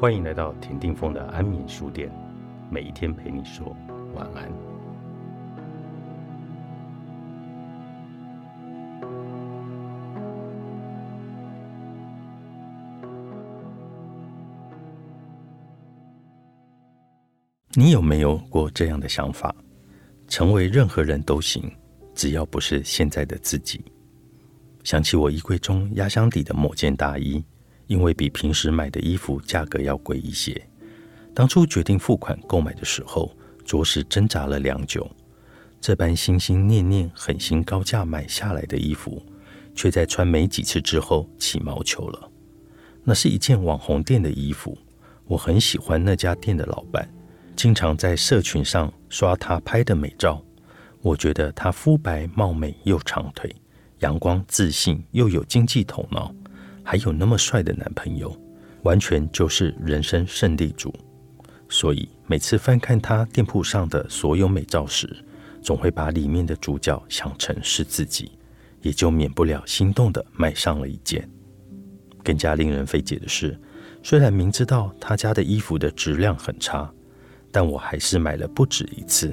欢迎来到田定峰的安眠书店，每一天陪你说晚安。你有没有过这样的想法？成为任何人都行，只要不是现在的自己。想起我衣柜中压箱底的某件大衣。因为比平时买的衣服价格要贵一些，当初决定付款购买的时候，着实挣扎了良久。这般心心念念、狠心高价买下来的衣服，却在穿没几次之后起毛球了。那是一件网红店的衣服，我很喜欢那家店的老板，经常在社群上刷他拍的美照。我觉得他肤白貌美又长腿，阳光自信又有经济头脑。还有那么帅的男朋友，完全就是人生胜利组。所以每次翻看他店铺上的所有美照时，总会把里面的主角想成是自己，也就免不了心动的买上了一件。更加令人费解的是，虽然明知道他家的衣服的质量很差，但我还是买了不止一次，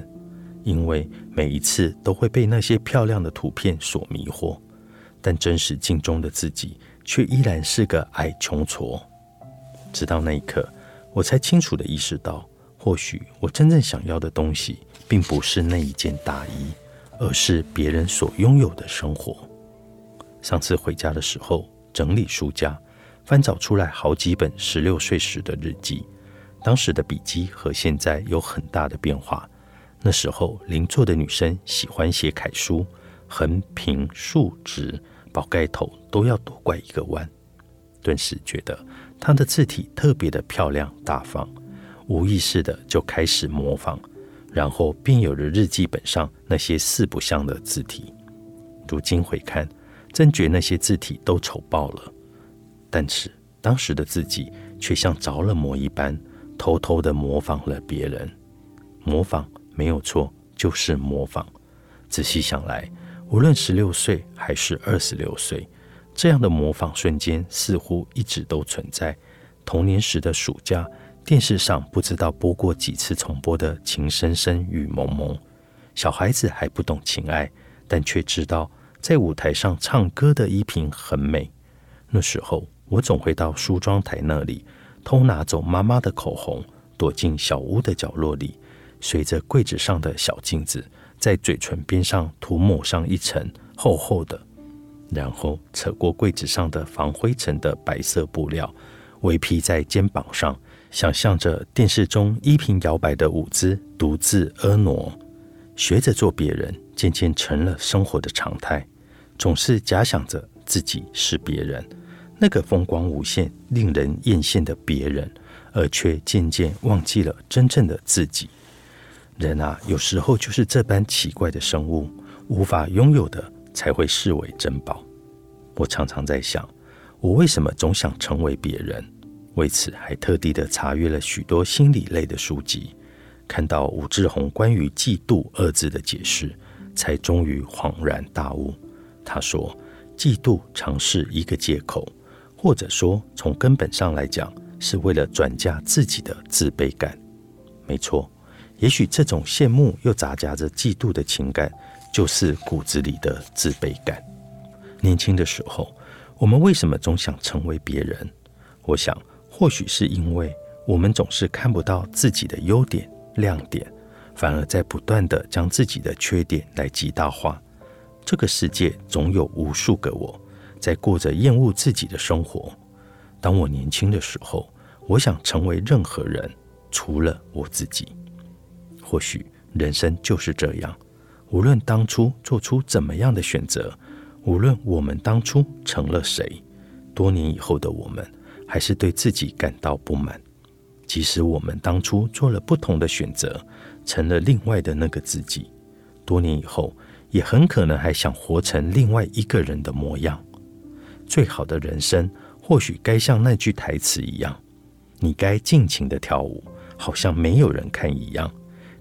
因为每一次都会被那些漂亮的图片所迷惑，但真实镜中的自己。却依然是个矮穷矬。直到那一刻，我才清楚的意识到，或许我真正想要的东西，并不是那一件大衣，而是别人所拥有的生活。上次回家的时候，整理书架，翻找出来好几本十六岁时的日记。当时的笔记和现在有很大的变化。那时候，邻座的女生喜欢写楷书，横平竖直。宝盖头都要多拐一个弯，顿时觉得他的字体特别的漂亮大方，无意识的就开始模仿，然后便有了日记本上那些四不像的字体。如今回看，真觉那些字体都丑爆了，但是当时的自己却像着了魔一般，偷偷的模仿了别人。模仿没有错，就是模仿。仔细想来。无论十六岁还是二十六岁，这样的模仿瞬间似乎一直都存在。童年时的暑假，电视上不知道播过几次重播的《情深深雨蒙蒙》。小孩子还不懂情爱，但却知道在舞台上唱歌的依萍很美。那时候，我总会到梳妆台那里偷拿走妈妈的口红，躲进小屋的角落里，随着柜子上的小镜子。在嘴唇边上涂抹上一层厚厚的，然后扯过柜子上的防灰尘的白色布料，围披在肩膀上，想象着电视中依萍摇摆的舞姿，独自婀娜，学着做别人，渐渐成了生活的常态。总是假想着自己是别人，那个风光无限、令人艳羡的别人，而却渐渐忘记了真正的自己。人啊，有时候就是这般奇怪的生物，无法拥有的才会视为珍宝。我常常在想，我为什么总想成为别人？为此，还特地的查阅了许多心理类的书籍，看到武志红关于“嫉妒”二字的解释，才终于恍然大悟。他说：“嫉妒常是一个借口，或者说从根本上来讲，是为了转嫁自己的自卑感。”没错。也许这种羡慕又杂夹着嫉妒的情感，就是骨子里的自卑感。年轻的时候，我们为什么总想成为别人？我想，或许是因为我们总是看不到自己的优点、亮点，反而在不断的将自己的缺点来极大化。这个世界总有无数个我在过着厌恶自己的生活。当我年轻的时候，我想成为任何人，除了我自己。或许人生就是这样，无论当初做出怎么样的选择，无论我们当初成了谁，多年以后的我们还是对自己感到不满。即使我们当初做了不同的选择，成了另外的那个自己，多年以后也很可能还想活成另外一个人的模样。最好的人生，或许该像那句台词一样：你该尽情的跳舞，好像没有人看一样。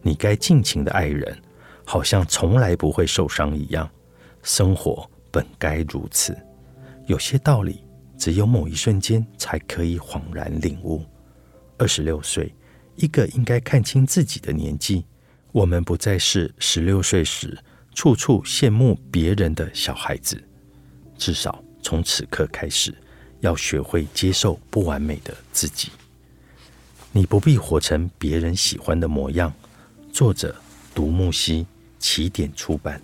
你该尽情的爱人，好像从来不会受伤一样。生活本该如此，有些道理只有某一瞬间才可以恍然领悟。二十六岁，一个应该看清自己的年纪。我们不再是十六岁时处处羡慕别人的小孩子。至少从此刻开始，要学会接受不完美的自己。你不必活成别人喜欢的模样。作者：独木溪，起点出版。